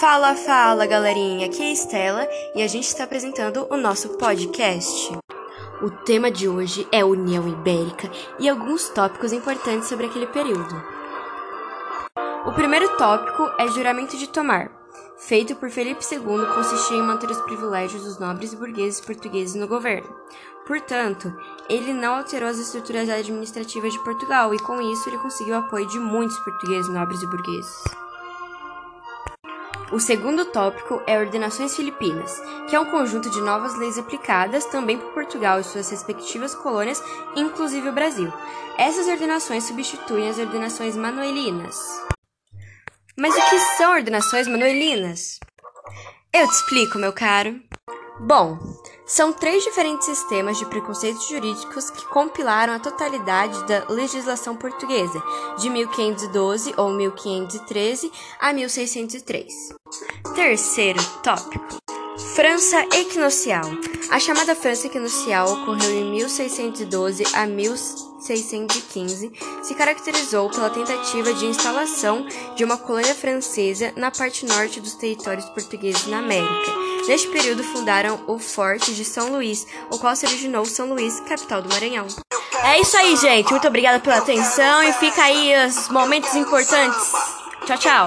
Fala, fala, galerinha! Aqui é a Estela e a gente está apresentando o nosso podcast. O tema de hoje é União Ibérica e alguns tópicos importantes sobre aquele período. O primeiro tópico é juramento de tomar. Feito por Felipe II, consistia em manter os privilégios dos nobres e burgueses portugueses no governo. Portanto, ele não alterou as estruturas administrativas de Portugal e, com isso, ele conseguiu o apoio de muitos portugueses nobres e burgueses. O segundo tópico é Ordenações Filipinas, que é um conjunto de novas leis aplicadas também por Portugal e suas respectivas colônias, inclusive o Brasil. Essas ordenações substituem as ordenações manuelinas. Mas o que são ordenações manuelinas? Eu te explico, meu caro. Bom, são três diferentes sistemas de preconceitos jurídicos que compilaram a totalidade da legislação portuguesa, de 1512 ou 1513 a 1603. Terceiro tópico: França Equinocial. A chamada França Equinocial ocorreu em 1612 a 1615, se caracterizou pela tentativa de instalação de uma colônia francesa na parte norte dos territórios portugueses na América. Neste período fundaram o Forte de São Luís, o qual se originou São Luís, capital do Maranhão. É isso aí, gente. Muito obrigada pela atenção e fica aí os momentos importantes. Tchau, tchau.